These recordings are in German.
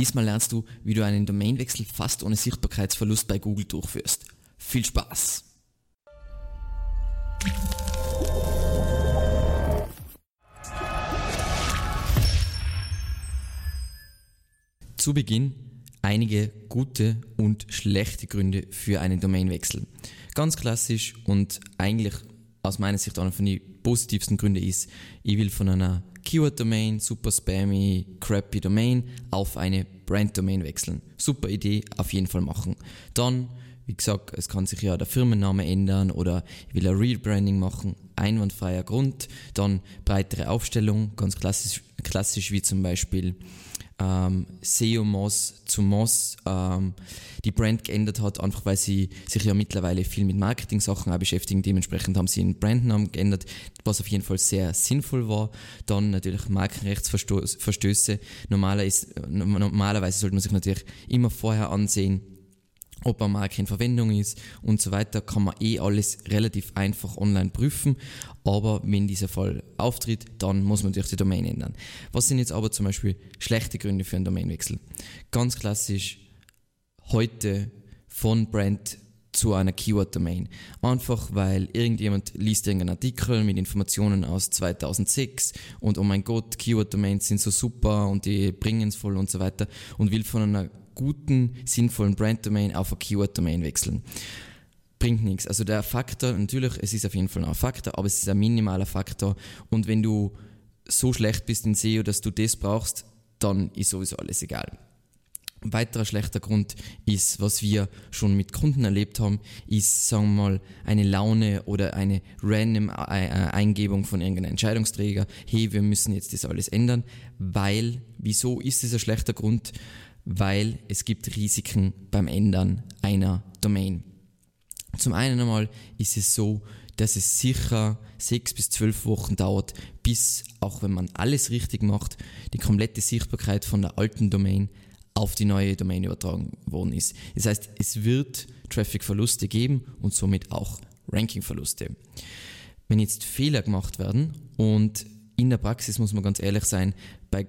Diesmal lernst du, wie du einen Domainwechsel fast ohne Sichtbarkeitsverlust bei Google durchführst. Viel Spaß! Zu Beginn einige gute und schlechte Gründe für einen Domainwechsel. Ganz klassisch und eigentlich aus meiner Sicht einer von den positivsten Gründe ist, ich will von einer Keyword-Domain, super spammy, crappy Domain auf eine Brand-Domain wechseln. Super Idee, auf jeden Fall machen. Dann, wie gesagt, es kann sich ja der Firmenname ändern oder ich will ein Rebranding machen, einwandfreier Grund. Dann breitere Aufstellung, ganz klassisch, klassisch wie zum Beispiel ähm, SEO Moss zu Moss ähm, die Brand geändert hat, einfach weil sie sich ja mittlerweile viel mit Marketing-Sachen auch beschäftigen. Dementsprechend haben sie den Brandnamen geändert, was auf jeden Fall sehr sinnvoll war. Dann natürlich Markenrechtsverstöße. Normalerweise sollte man sich natürlich immer vorher ansehen, ob eine Marke in Verwendung ist und so weiter, kann man eh alles relativ einfach online prüfen. Aber wenn dieser Fall auftritt, dann muss man natürlich die Domain ändern. Was sind jetzt aber zum Beispiel schlechte Gründe für einen Domainwechsel? Ganz klassisch heute von Brand zu einer Keyword-Domain. Einfach weil irgendjemand liest irgendeinen Artikel mit Informationen aus 2006 und oh mein Gott, Keyword-Domains sind so super und die bringen es voll und so weiter und will von einer guten, sinnvollen Brand-Domain auf eine Keyword-Domain wechseln. Bringt nichts. Also der Faktor, natürlich, es ist auf jeden Fall ein Faktor, aber es ist ein minimaler Faktor. Und wenn du so schlecht bist in SEO, dass du das brauchst, dann ist sowieso alles egal. Ein weiterer schlechter Grund ist, was wir schon mit Kunden erlebt haben, ist, sagen wir mal, eine Laune oder eine random äh, Eingebung von irgendeinem Entscheidungsträger. Hey, wir müssen jetzt das alles ändern, weil, wieso ist es ein schlechter Grund? Weil es gibt Risiken beim Ändern einer Domain. Zum einen einmal ist es so, dass es sicher sechs bis zwölf Wochen dauert, bis, auch wenn man alles richtig macht, die komplette Sichtbarkeit von der alten Domain auf die neue Domain übertragen worden ist. Das heißt, es wird Traffic-Verluste geben und somit auch Ranking-Verluste. Wenn jetzt Fehler gemacht werden und in der Praxis muss man ganz ehrlich sein, bei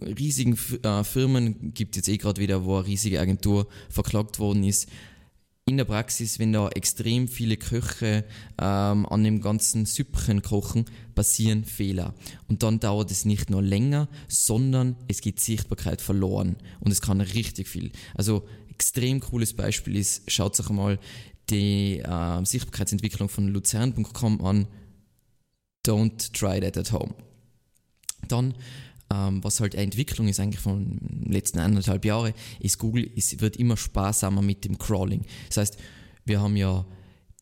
riesigen äh, Firmen gibt es jetzt eh gerade wieder, wo eine riesige Agentur verklagt worden ist. In der Praxis, wenn da extrem viele Köche ähm, an dem ganzen Süppchen kochen, passieren Fehler. Und dann dauert es nicht nur länger, sondern es geht Sichtbarkeit verloren. Und es kann richtig viel. Also extrem cooles Beispiel ist, schaut euch mal die äh, Sichtbarkeitsentwicklung von luzern.com an don't try that at home. Dann, ähm, was halt eine Entwicklung ist eigentlich von den letzten anderthalb Jahren, ist Google ist, wird immer sparsamer mit dem Crawling. Das heißt, wir haben ja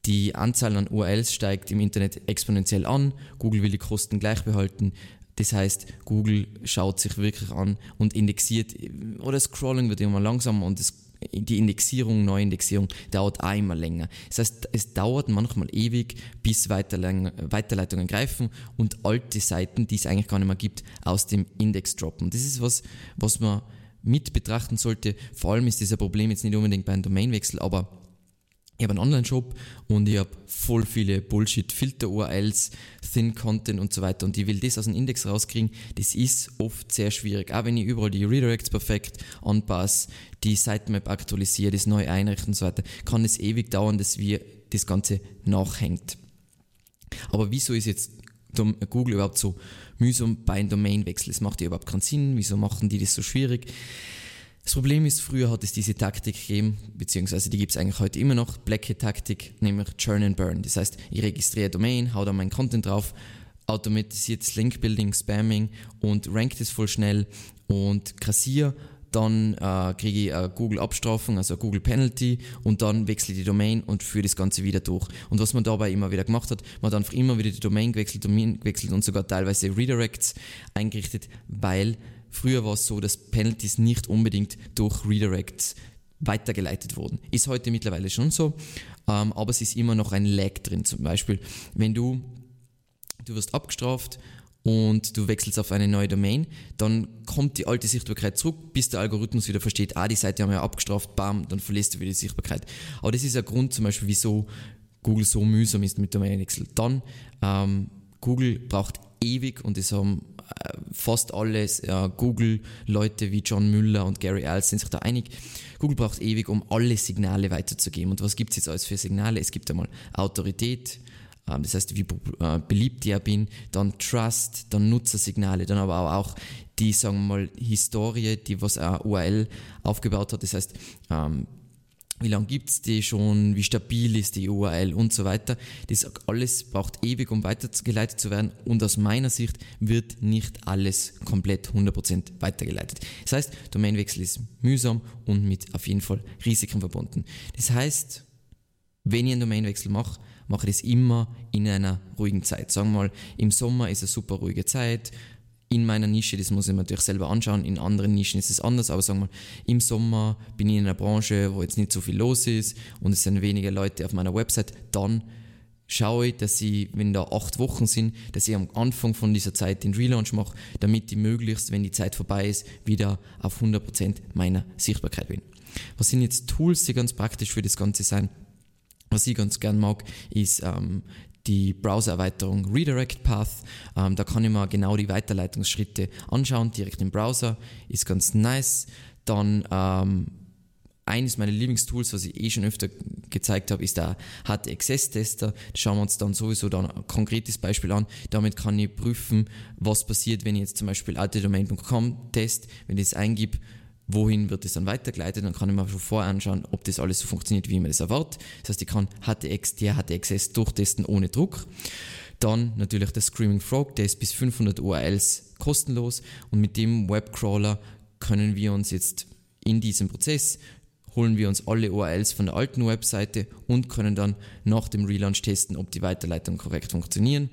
die Anzahl an URLs steigt im Internet exponentiell an. Google will die Kosten gleich behalten. Das heißt, Google schaut sich wirklich an und indexiert, oder das Crawling wird immer langsamer und das die Indexierung, Neuindexierung dauert immer länger. Das heißt, es dauert manchmal ewig, bis Weiterleitungen greifen und alte Seiten, die es eigentlich gar nicht mehr gibt, aus dem Index droppen. Das ist was, was man mit betrachten sollte. Vor allem ist dieser Problem jetzt nicht unbedingt bei einem Domainwechsel, aber ich habe einen Online-Shop und ich habe voll viele Bullshit-Filter-URLs, Thin-Content und so weiter und ich will das aus dem Index rauskriegen. Das ist oft sehr schwierig. Auch wenn ich überall die Redirects perfekt anpasse, die Sitemap aktualisiere, das neu einrichte und so weiter, kann es ewig dauern, dass wir das Ganze nachhängt. Aber wieso ist jetzt Google überhaupt so mühsam bei einem Domainwechsel? Es macht ja überhaupt keinen Sinn. Wieso machen die das so schwierig? Das Problem ist, früher hat es diese Taktik gegeben, beziehungsweise die gibt es eigentlich heute immer noch, Blackhead-Taktik, nämlich Churn and Burn. Das heißt, ich registriere Domain, hau da meinen Content drauf, automatisiertes Link-Building, Spamming und rankt es voll schnell und kassiere dann äh, kriege ich eine Google-Abstrafung, also eine Google-Penalty und dann wechsle ich die Domain und führe das Ganze wieder durch. Und was man dabei immer wieder gemacht hat, man hat einfach immer wieder die Domain gewechselt, Domain gewechselt und sogar teilweise Redirects eingerichtet, weil Früher war es so, dass Penalties nicht unbedingt durch Redirects weitergeleitet wurden. Ist heute mittlerweile schon so, ähm, aber es ist immer noch ein Lag drin. Zum Beispiel, wenn du, du wirst abgestraft und du wechselst auf eine neue Domain, dann kommt die alte Sichtbarkeit zurück, bis der Algorithmus wieder versteht, ah, die Seite haben wir abgestraft, bam, dann verlässt du wieder die Sichtbarkeit. Aber das ist ein Grund zum Beispiel, wieso Google so mühsam ist mit Domainwechsel. Dann, ähm, Google braucht ewig und das haben fast alle äh, Google-Leute wie John Müller und Gary Als sind sich da einig. Google braucht ewig, um alle Signale weiterzugeben. Und was gibt es jetzt alles für Signale? Es gibt einmal Autorität, ähm, das heißt, wie äh, beliebt ich bin, dann Trust, dann Nutzersignale, dann aber auch die, sagen wir mal, Historie, die was eine URL aufgebaut hat, das heißt, ähm, wie lange gibt es die schon, wie stabil ist die URL und so weiter. Das alles braucht ewig, um weitergeleitet zu werden und aus meiner Sicht wird nicht alles komplett 100% weitergeleitet. Das heißt, Domainwechsel ist mühsam und mit auf jeden Fall Risiken verbunden. Das heißt, wenn ich einen Domainwechsel mache, mache ich das immer in einer ruhigen Zeit. Sagen wir mal, im Sommer ist eine super ruhige Zeit. In meiner Nische, das muss ich mir natürlich selber anschauen, in anderen Nischen ist es anders, aber sagen wir im Sommer bin ich in einer Branche, wo jetzt nicht so viel los ist und es sind weniger Leute auf meiner Website, dann schaue ich, dass ich, wenn da acht Wochen sind, dass ich am Anfang von dieser Zeit den Relaunch mache, damit ich möglichst, wenn die Zeit vorbei ist, wieder auf 100% meiner Sichtbarkeit bin. Was sind jetzt Tools, die ganz praktisch für das Ganze sein? Was ich ganz gern mag, ist ähm, die Browser-Erweiterung Redirect Path. Ähm, da kann ich mir genau die Weiterleitungsschritte anschauen, direkt im Browser. Ist ganz nice. Dann ähm, eines meiner Lieblingstools, was ich eh schon öfter gezeigt habe, ist der HTXS-Tester. Schauen wir uns dann sowieso dann ein konkretes Beispiel an. Damit kann ich prüfen, was passiert, wenn ich jetzt zum Beispiel altedomain.com test, wenn ich das eingebe, wohin wird es dann weitergeleitet, dann kann ich mir schon vorher anschauen, ob das alles so funktioniert, wie man das erwartet. Das heißt, ich kann HTX, der HTXS durchtesten ohne Druck. Dann natürlich der Screaming Frog, der ist bis 500 URLs kostenlos und mit dem Webcrawler können wir uns jetzt in diesem Prozess holen wir uns alle URLs von der alten Webseite und können dann nach dem Relaunch testen, ob die Weiterleitungen korrekt funktionieren.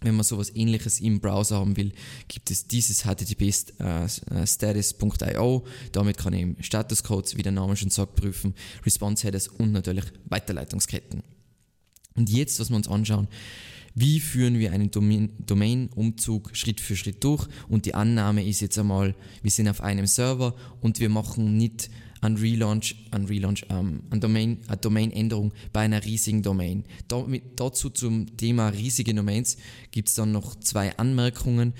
Wenn man sowas ähnliches im Browser haben will, gibt es dieses http-status.io. Damit kann ich Statuscodes, wie der Name schon sagt, prüfen, Response Headers und natürlich Weiterleitungsketten. Und jetzt, was wir uns anschauen, wie führen wir einen Domain-Umzug Schritt für Schritt durch? Und die Annahme ist jetzt einmal, wir sind auf einem Server und wir machen nicht an Relaunch, an Relaunch, ähm, an Domain, eine Domain-Änderung bei einer riesigen Domain. Da, mit, dazu zum Thema riesige Domains gibt es dann noch zwei Anmerkungen.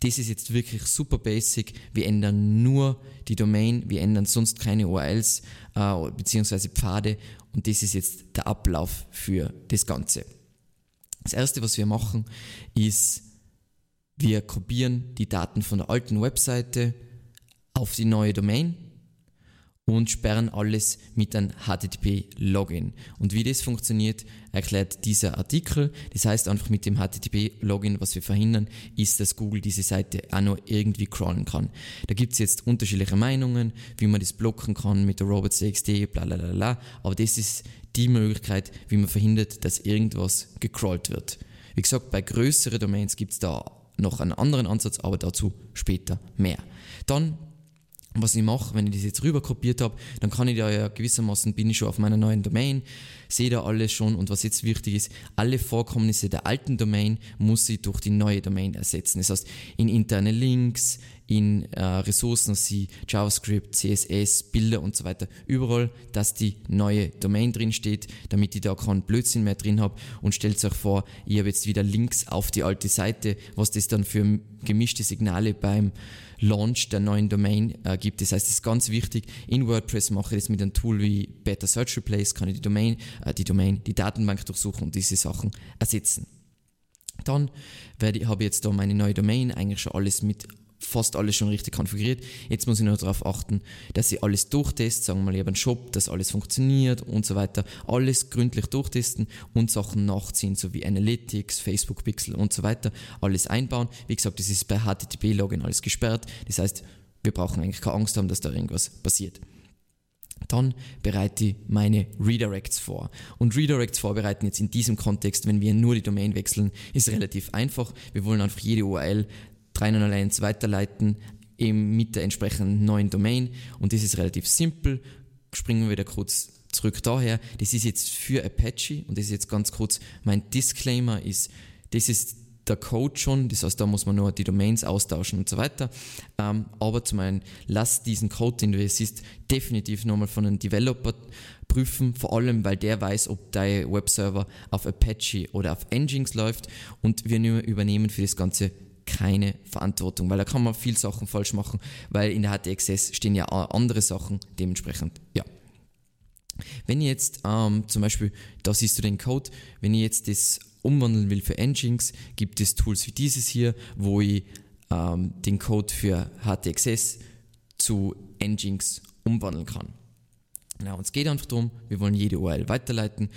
Das ist jetzt wirklich super basic. Wir ändern nur die Domain, wir ändern sonst keine URLs äh, bzw. Pfade und das ist jetzt der Ablauf für das Ganze. Das erste, was wir machen, ist, wir kopieren die Daten von der alten Webseite auf die neue Domain und sperren alles mit einem HTTP-Login. Und wie das funktioniert, erklärt dieser Artikel. Das heißt einfach mit dem HTTP-Login, was wir verhindern, ist, dass Google diese Seite auch noch irgendwie crawlen kann. Da gibt es jetzt unterschiedliche Meinungen, wie man das blocken kann mit der robots.txt, bla bla bla, aber das ist die Möglichkeit, wie man verhindert, dass irgendwas gecrawlt wird. Wie gesagt, bei größeren Domains gibt es da noch einen anderen Ansatz, aber dazu später mehr. Dann was ich mache, wenn ich das jetzt rüber kopiert habe, dann kann ich da ja gewissermaßen, bin ich schon auf meiner neuen Domain, sehe da alles schon und was jetzt wichtig ist, alle Vorkommnisse der alten Domain muss ich durch die neue Domain ersetzen. Das heißt, in interne Links, in äh, Ressourcen wie JavaScript, CSS, Bilder und so weiter, überall, dass die neue Domain drin steht, damit ich da keinen Blödsinn mehr drin habe und stellt euch vor, ich habe jetzt wieder Links auf die alte Seite, was das dann für gemischte Signale beim Launch der neuen Domain äh, gibt. Das heißt, es ist ganz wichtig, in WordPress mache ich das mit einem Tool wie Better Search Replace, kann ich die Domain, äh, die Domain, die Datenbank durchsuchen und diese Sachen ersetzen. Dann werde, habe ich jetzt da meine neue Domain, eigentlich schon alles mit fast alles schon richtig konfiguriert. Jetzt muss ich nur darauf achten, dass ich alles durchteste, sagen wir mal, ich habe einen Shop, dass alles funktioniert und so weiter. Alles gründlich durchtesten und Sachen nachziehen, so wie Analytics, Facebook Pixel und so weiter. Alles einbauen. Wie gesagt, das ist bei HTTP-Login alles gesperrt. Das heißt, wir brauchen eigentlich keine Angst haben, dass da irgendwas passiert. Dann bereite ich meine Redirects vor. Und Redirects vorbereiten jetzt in diesem Kontext, wenn wir nur die Domain wechseln, ist relativ einfach. Wir wollen einfach jede URL 301 weiterleiten eben mit der entsprechenden neuen Domain und das ist relativ simpel. Springen wir wieder kurz zurück daher. Das ist jetzt für Apache und das ist jetzt ganz kurz mein Disclaimer ist, das ist der Code schon, das heißt, da muss man nur die Domains austauschen und so weiter. Ähm, aber zum einen, lass diesen Code, den du hier siehst, definitiv nochmal von einem Developer prüfen, vor allem, weil der weiß, ob dein Webserver auf Apache oder auf Nginx läuft und wir übernehmen für das Ganze keine Verantwortung, weil da kann man viel Sachen falsch machen, weil in der HTXS stehen ja andere Sachen dementsprechend, ja. Wenn ihr jetzt ähm, zum Beispiel, da siehst du den Code, wenn ihr jetzt das umwandeln will für Nginx, gibt es Tools wie dieses hier, wo ich ähm, den Code für HTXS zu Nginx umwandeln kann. Genau, uns geht einfach darum, wir wollen jede URL weiterleiten.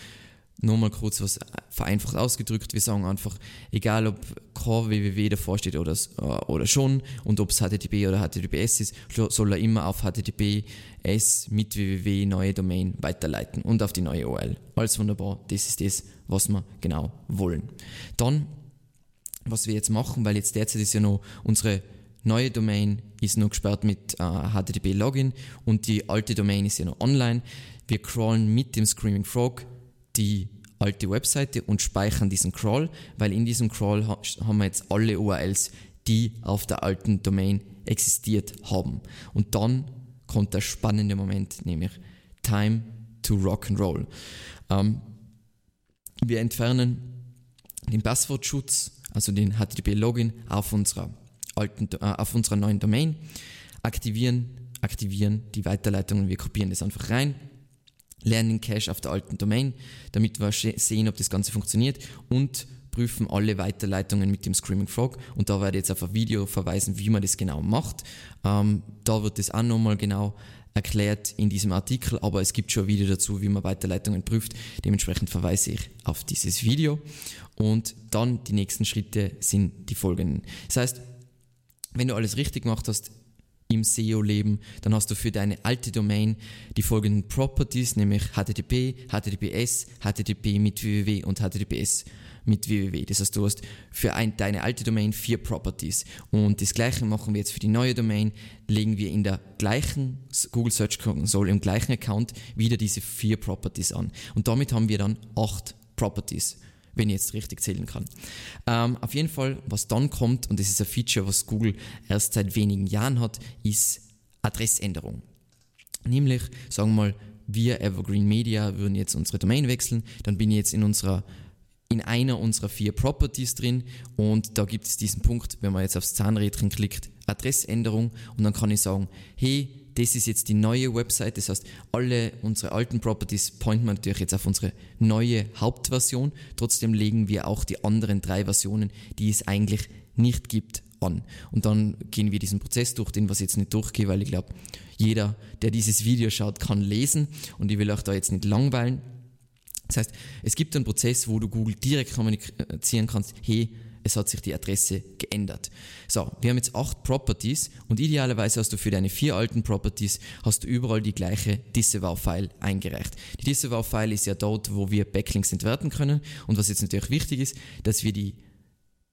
Nochmal kurz was vereinfacht ausgedrückt. Wir sagen einfach, egal ob kein www davor steht oder, äh, oder schon und ob es HTTP oder HTTPS ist, soll er immer auf HTTPS mit www neue Domain weiterleiten und auf die neue URL. Alles wunderbar. Das ist das, was wir genau wollen. Dann, was wir jetzt machen, weil jetzt derzeit ist ja noch unsere neue Domain ist noch gesperrt mit äh, HTTP Login und die alte Domain ist ja noch online. Wir crawlen mit dem Screaming Frog die alte Webseite und speichern diesen Crawl, weil in diesem Crawl haben wir jetzt alle URLs, die auf der alten Domain existiert haben. Und dann kommt der spannende Moment, nämlich Time to Rock and Roll. Ähm, wir entfernen den Passwortschutz, also den HTTP-Login auf unserer äh, auf unserer neuen Domain, aktivieren, aktivieren die Weiterleitungen, wir kopieren das einfach rein lernen Cache auf der alten Domain, damit wir sehen, ob das Ganze funktioniert und prüfen alle Weiterleitungen mit dem Screaming Frog und da werde ich jetzt auf ein Video verweisen, wie man das genau macht. Ähm, da wird das auch nochmal genau erklärt in diesem Artikel, aber es gibt schon ein Video dazu, wie man Weiterleitungen prüft. Dementsprechend verweise ich auf dieses Video und dann die nächsten Schritte sind die folgenden. Das heißt, wenn du alles richtig gemacht hast, im SEO-Leben, dann hast du für deine alte Domain die folgenden Properties, nämlich HTTP, HTTPS, HTTP mit www und HTTPS mit www. Das heißt, du hast für ein, deine alte Domain vier Properties. Und das gleiche machen wir jetzt für die neue Domain, legen wir in der gleichen Google Search Console, im gleichen Account wieder diese vier Properties an. Und damit haben wir dann acht Properties wenn ich jetzt richtig zählen kann. Ähm, auf jeden Fall, was dann kommt, und das ist ein Feature, was Google erst seit wenigen Jahren hat, ist Adressänderung. Nämlich, sagen wir mal, wir Evergreen Media würden jetzt unsere Domain wechseln, dann bin ich jetzt in unserer in einer unserer vier Properties drin und da gibt es diesen Punkt, wenn man jetzt aufs Zahnrädchen klickt, Adressänderung und dann kann ich sagen, hey, das ist jetzt die neue Website. Das heißt, alle unsere alten Properties pointen wir natürlich jetzt auf unsere neue Hauptversion. Trotzdem legen wir auch die anderen drei Versionen, die es eigentlich nicht gibt, an. Und dann gehen wir diesen Prozess durch, den was ich jetzt nicht durchgehe, weil ich glaube, jeder, der dieses Video schaut, kann lesen und ich will auch da jetzt nicht langweilen. Das heißt, es gibt einen Prozess, wo du Google direkt kommunizieren kannst, hey, es hat sich die Adresse geändert. So, wir haben jetzt acht Properties und idealerweise hast du für deine vier alten Properties hast du überall die gleiche Disavow-File eingereicht. Die Disavow-File ist ja dort, wo wir Backlinks entwerten können und was jetzt natürlich wichtig ist, dass wir die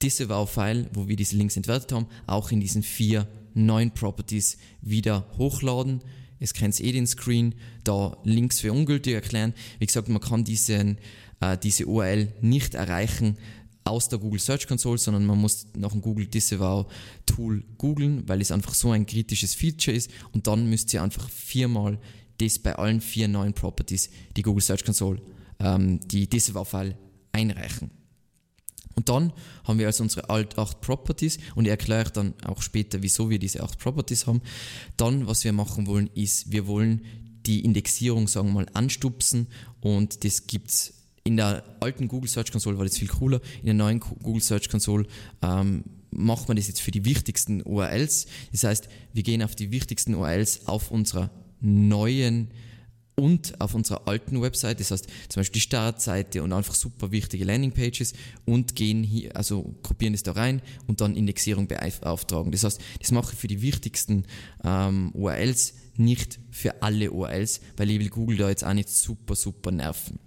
Disavow-File, wo wir diese Links entwertet haben, auch in diesen vier neuen Properties wieder hochladen. Es kennt eh den Screen, da Links für ungültig erklären. Wie gesagt, man kann diesen, äh, diese URL nicht erreichen, aus der Google Search Console, sondern man muss nach dem Google Disavow Tool googeln, weil es einfach so ein kritisches Feature ist und dann müsst ihr einfach viermal das bei allen vier neuen Properties, die Google Search Console, ähm, die Disavow-File einreichen. Und dann haben wir also unsere alt acht Properties und ich erkläre dann auch später, wieso wir diese acht Properties haben. Dann, was wir machen wollen, ist, wir wollen die Indexierung, sagen wir mal, anstupsen und das gibt's in der alten Google Search Console war das viel cooler. In der neuen Google Search Console ähm, macht man das jetzt für die wichtigsten URLs. Das heißt, wir gehen auf die wichtigsten URLs auf unserer neuen und auf unserer alten Website, das heißt zum Beispiel die Startseite und einfach super wichtige Landingpages und gehen hier, also kopieren das da rein und dann Indexierung beauftragen. Das heißt, das mache ich für die wichtigsten ähm, URLs, nicht für alle URLs, weil ich will Google da jetzt auch nicht super, super nerven.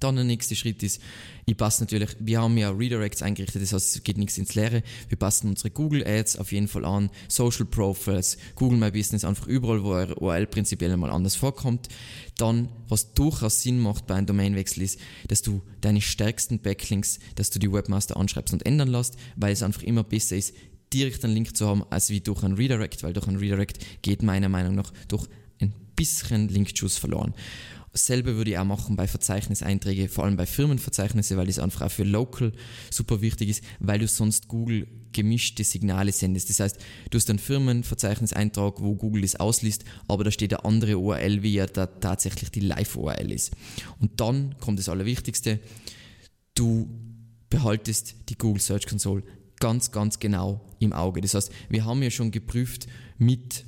Dann der nächste Schritt ist, ich passe natürlich, wir haben ja Redirects eingerichtet, das heißt, es geht nichts ins Leere. Wir passen unsere Google Ads auf jeden Fall an, Social Profiles, Google My Business, einfach überall, wo eure URL prinzipiell mal anders vorkommt. Dann, was durchaus Sinn macht bei einem Domainwechsel ist, dass du deine stärksten Backlinks, dass du die Webmaster anschreibst und ändern lässt, weil es einfach immer besser ist, direkt einen Link zu haben, als wie durch ein Redirect, weil durch ein Redirect geht meiner Meinung nach durch ein bisschen Link-Juice verloren. Dasselbe würde ich auch machen bei Verzeichniseinträgen, vor allem bei Firmenverzeichnisse, weil das einfach auch für Local super wichtig ist, weil du sonst Google gemischte Signale sendest. Das heißt, du hast einen Firmenverzeichniseintrag, wo Google das ausliest, aber da steht eine andere URL, wie ja da tatsächlich die Live-URL ist. Und dann kommt das Allerwichtigste, du behaltest die Google Search Console ganz, ganz genau im Auge. Das heißt, wir haben ja schon geprüft mit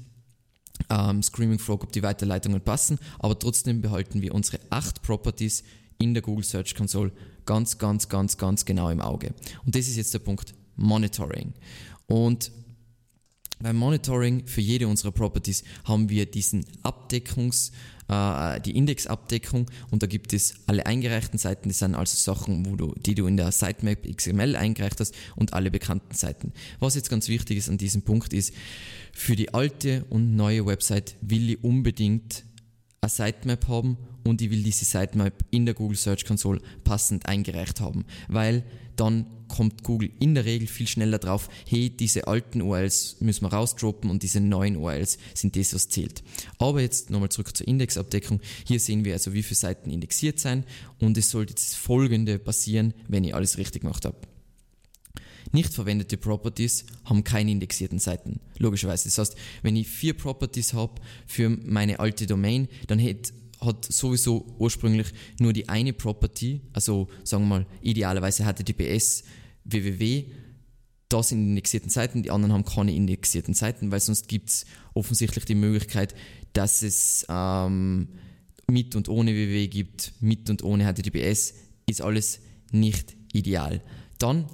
ähm, Screaming Frog, ob die Weiterleitungen passen, aber trotzdem behalten wir unsere acht Properties in der Google Search Console ganz, ganz, ganz, ganz genau im Auge. Und das ist jetzt der Punkt Monitoring. Und beim Monitoring für jede unserer Properties haben wir diesen Abdeckungs- äh, die Indexabdeckung und da gibt es alle eingereichten Seiten, das sind also Sachen, wo du, die du in der Sitemap XML eingereicht hast und alle bekannten Seiten. Was jetzt ganz wichtig ist an diesem Punkt ist, für die alte und neue Website will ich unbedingt eine Sitemap haben und ich will diese Sitemap in der Google Search Console passend eingereicht haben, weil dann kommt Google in der Regel viel schneller drauf, hey, diese alten URLs müssen wir rausdroppen und diese neuen URLs sind das, was zählt. Aber jetzt nochmal zurück zur Indexabdeckung. Hier sehen wir also, wie viele Seiten indexiert sein und es sollte das folgende passieren, wenn ich alles richtig gemacht habe. Nicht verwendete Properties haben keine indexierten Seiten, logischerweise. Das heißt, wenn ich vier Properties habe für meine alte Domain, dann hätte hat sowieso ursprünglich nur die eine Property, also sagen wir mal idealerweise HTTPS www, das sind indexierten Seiten, die anderen haben keine indexierten Seiten, weil sonst gibt es offensichtlich die Möglichkeit, dass es ähm, mit und ohne www gibt, mit und ohne HTTPS, ist alles nicht ideal. Dann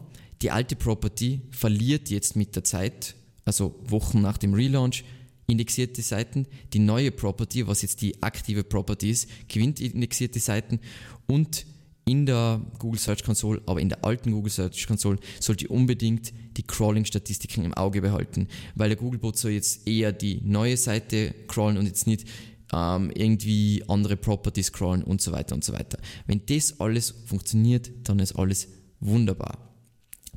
die alte Property verliert jetzt mit der Zeit, also Wochen nach dem Relaunch, indexierte Seiten. Die neue Property, was jetzt die aktive Property ist, gewinnt indexierte Seiten und in der Google Search Console, aber in der alten Google Search Console sollte ihr unbedingt die Crawling-Statistiken im Auge behalten, weil der Googlebot soll jetzt eher die neue Seite crawlen und jetzt nicht ähm, irgendwie andere Properties crawlen und so weiter und so weiter. Wenn das alles funktioniert, dann ist alles wunderbar.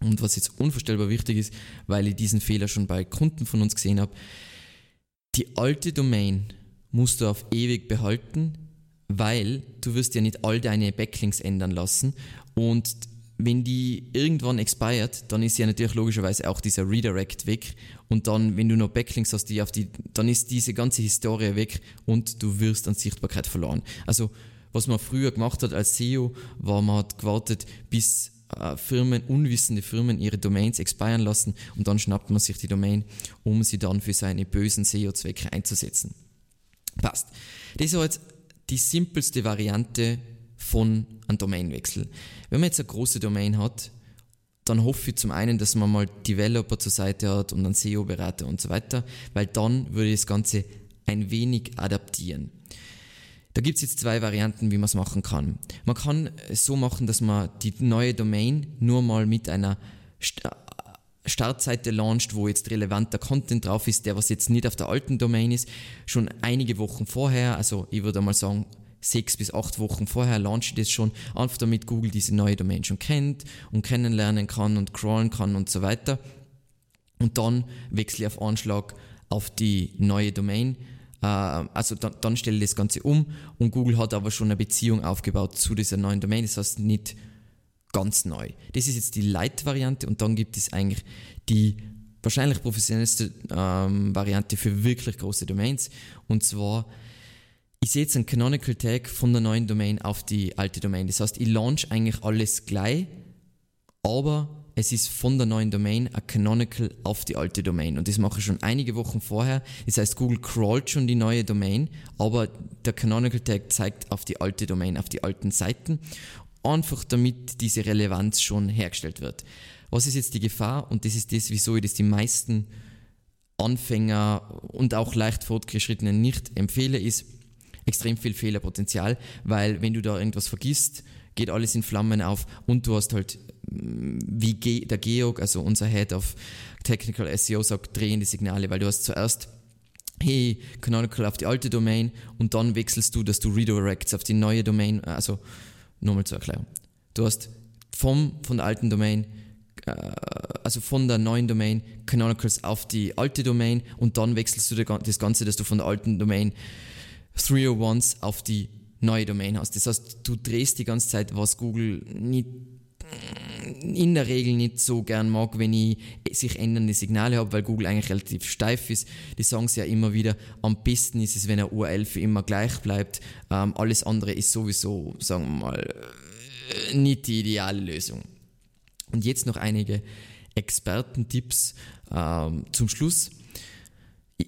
Und was jetzt unvorstellbar wichtig ist, weil ich diesen Fehler schon bei Kunden von uns gesehen habe, die alte Domain musst du auf ewig behalten, weil du wirst ja nicht all deine Backlinks ändern lassen und wenn die irgendwann expired, dann ist ja natürlich logischerweise auch dieser Redirect weg und dann, wenn du noch Backlinks hast, die auf die, dann ist diese ganze Historie weg und du wirst an Sichtbarkeit verloren. Also, was man früher gemacht hat als SEO, war man hat gewartet, bis äh, Firmen, unwissende Firmen ihre Domains expiren lassen und dann schnappt man sich die Domain, um sie dann für seine bösen SEO-Zwecke einzusetzen. Passt. Das war jetzt die simpelste Variante von einem Domainwechsel. Wenn man jetzt eine große Domain hat, dann hoffe ich zum einen, dass man mal Developer zur Seite hat und einen SEO-Berater und so weiter, weil dann würde ich das Ganze ein wenig adaptieren. Da gibt es jetzt zwei Varianten, wie man es machen kann. Man kann es so machen, dass man die neue Domain nur mal mit einer Startseite launcht, wo jetzt relevanter Content drauf ist, der was jetzt nicht auf der alten Domain ist, schon einige Wochen vorher, also ich würde mal sagen, sechs bis acht Wochen vorher launche ich das schon, einfach damit Google diese neue Domain schon kennt und kennenlernen kann und crawlen kann und so weiter. Und dann wechsle ich auf Anschlag auf die neue Domain äh, also dann, dann stelle ich das Ganze um und Google hat aber schon eine Beziehung aufgebaut zu dieser neuen Domain, das heißt nicht ganz neu. Das ist jetzt die Light-Variante und dann gibt es eigentlich die wahrscheinlich professionellste ähm, Variante für wirklich große Domains und zwar ich sehe jetzt einen Canonical Tag von der neuen Domain auf die alte Domain. Das heißt, ich launch eigentlich alles gleich, aber es ist von der neuen Domain ein Canonical auf die alte Domain. Und das mache ich schon einige Wochen vorher. Das heißt, Google crawlt schon die neue Domain, aber der Canonical Tag zeigt auf die alte Domain, auf die alten Seiten. Einfach damit diese Relevanz schon hergestellt wird. Was ist jetzt die Gefahr? Und das ist das, wieso ich das die meisten Anfänger und auch leicht fortgeschrittenen nicht empfehle, ist extrem viel Fehlerpotenzial, weil wenn du da irgendwas vergisst, geht alles in Flammen auf und du hast halt, wie Ge der Georg, also unser Head of Technical SEO, sagt, drehende Signale, weil du hast zuerst hey, Canonical auf die alte Domain und dann wechselst du, dass du redirects auf die neue Domain, also nochmal zur Erklärung. Du hast vom, von der alten Domain, äh, also von der neuen Domain Canonicals auf die alte Domain und dann wechselst du das Ganze, dass du von der alten Domain 301s auf die neue Domain hast. Das heißt, du drehst die ganze Zeit, was Google nicht in der Regel nicht so gern mag, wenn ich sich ändernde Signale habe, weil Google eigentlich relativ steif ist. Die sagen es ja immer wieder, am besten ist es, wenn eine URL für immer gleich bleibt. Ähm, alles andere ist sowieso, sagen wir mal, äh, nicht die ideale Lösung. Und jetzt noch einige Expertentipps ähm, zum Schluss.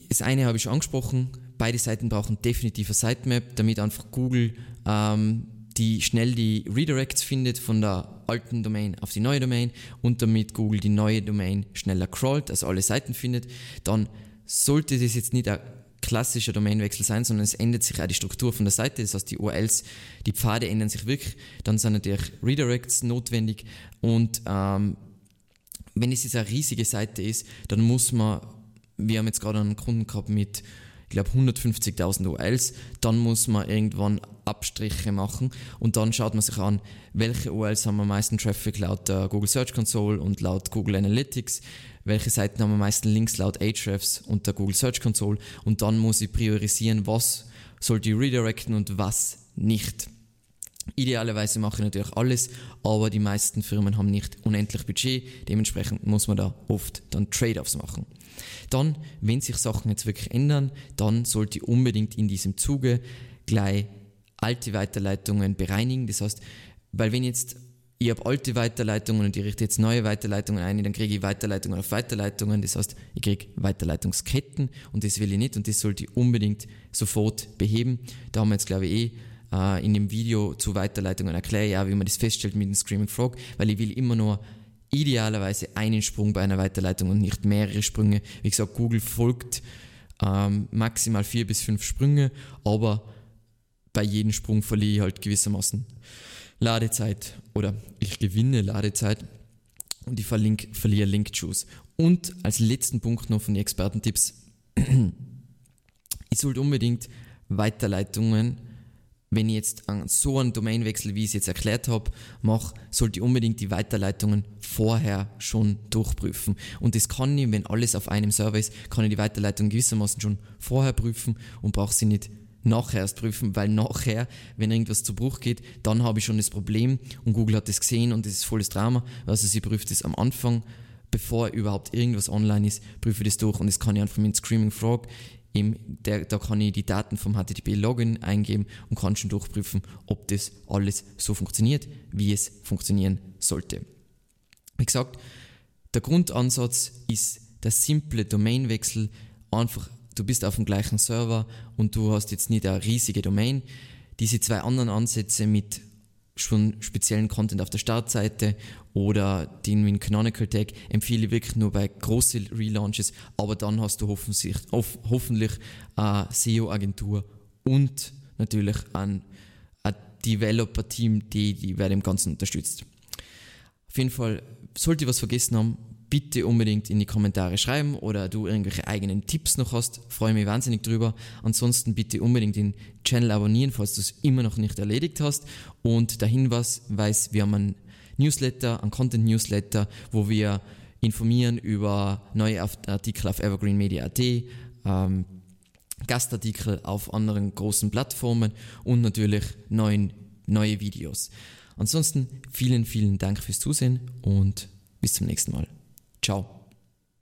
Das eine habe ich schon angesprochen, beide Seiten brauchen definitiv eine Sitemap, damit einfach Google ähm, die schnell die Redirects findet von der alten Domain auf die neue Domain und damit Google die neue Domain schneller crawlt, also alle Seiten findet, dann sollte das jetzt nicht ein klassischer Domainwechsel sein, sondern es ändert sich auch die Struktur von der Seite, das heißt die URLs, die Pfade ändern sich wirklich, dann sind natürlich Redirects notwendig und ähm, wenn es jetzt eine riesige Seite ist, dann muss man, wir haben jetzt gerade einen Kunden gehabt mit glaube 150.000 URLs, dann muss man irgendwann Abstriche machen und dann schaut man sich an, welche URLs haben am meisten Traffic laut der Google Search Console und laut Google Analytics, welche Seiten haben am meisten Links laut Ahrefs und der Google Search Console und dann muss ich priorisieren, was sollte ich redirecten und was nicht. Idealerweise mache ich natürlich alles, aber die meisten Firmen haben nicht unendlich Budget, dementsprechend muss man da oft dann Trade-offs machen. Dann, wenn sich Sachen jetzt wirklich ändern, dann sollte ich unbedingt in diesem Zuge gleich alte Weiterleitungen bereinigen. Das heißt, weil wenn jetzt ich habe alte Weiterleitungen und ich richte jetzt neue Weiterleitungen ein, dann kriege ich Weiterleitungen auf Weiterleitungen. Das heißt, ich kriege Weiterleitungsketten und das will ich nicht und das sollte ich unbedingt sofort beheben. Da haben wir jetzt, glaube ich, eh äh, in dem Video zu Weiterleitungen erkläre ich auch, wie man das feststellt mit dem Screaming Frog, weil ich will immer nur idealerweise einen Sprung bei einer Weiterleitung und nicht mehrere Sprünge. Wie gesagt, Google folgt ähm, maximal vier bis fünf Sprünge, aber bei jedem Sprung verliere ich halt gewissermaßen Ladezeit oder ich gewinne Ladezeit und ich verliere Link-Juice. Und als letzten Punkt noch von den Expertentipps, ich sollte unbedingt Weiterleitungen wenn ich jetzt so einen Domainwechsel, wie ich es jetzt erklärt habe, mache, sollte ich unbedingt die Weiterleitungen vorher schon durchprüfen. Und das kann ich, wenn alles auf einem Server ist, kann ich die Weiterleitung gewissermaßen schon vorher prüfen und brauche sie nicht nachher erst prüfen, weil nachher, wenn irgendwas zu Bruch geht, dann habe ich schon das Problem und Google hat das gesehen und das ist volles Drama. Also sie prüft es am Anfang, bevor überhaupt irgendwas online ist, prüfe das durch und das kann ich einfach mit Screaming Frog im, der, da kann ich die Daten vom HTTP-Login eingeben und kann schon durchprüfen, ob das alles so funktioniert, wie es funktionieren sollte. Wie gesagt, der Grundansatz ist der simple Domainwechsel. Einfach, du bist auf dem gleichen Server und du hast jetzt nicht eine riesige Domain. Diese zwei anderen Ansätze mit schon speziellen Content auf der Startseite oder den Win Canonical Tag empfehle ich wirklich nur bei großen Relaunches, aber dann hast du hoffentlich, hoffentlich eine SEO-Agentur und natürlich ein, ein Developer-Team, die, die bei dem Ganzen unterstützt. Auf jeden Fall, sollte ich was vergessen haben, bitte unbedingt in die Kommentare schreiben oder du irgendwelche eigenen Tipps noch hast, freue mich wahnsinnig drüber. Ansonsten bitte unbedingt den Channel abonnieren, falls du es immer noch nicht erledigt hast. Und der Hinweis, weiß, wir haben einen Newsletter, einen Content-Newsletter, wo wir informieren über neue Artikel auf evergreenmedia.at, ähm, Gastartikel auf anderen großen Plattformen und natürlich neuen, neue Videos. Ansonsten vielen, vielen Dank fürs Zusehen und bis zum nächsten Mal. Ciao.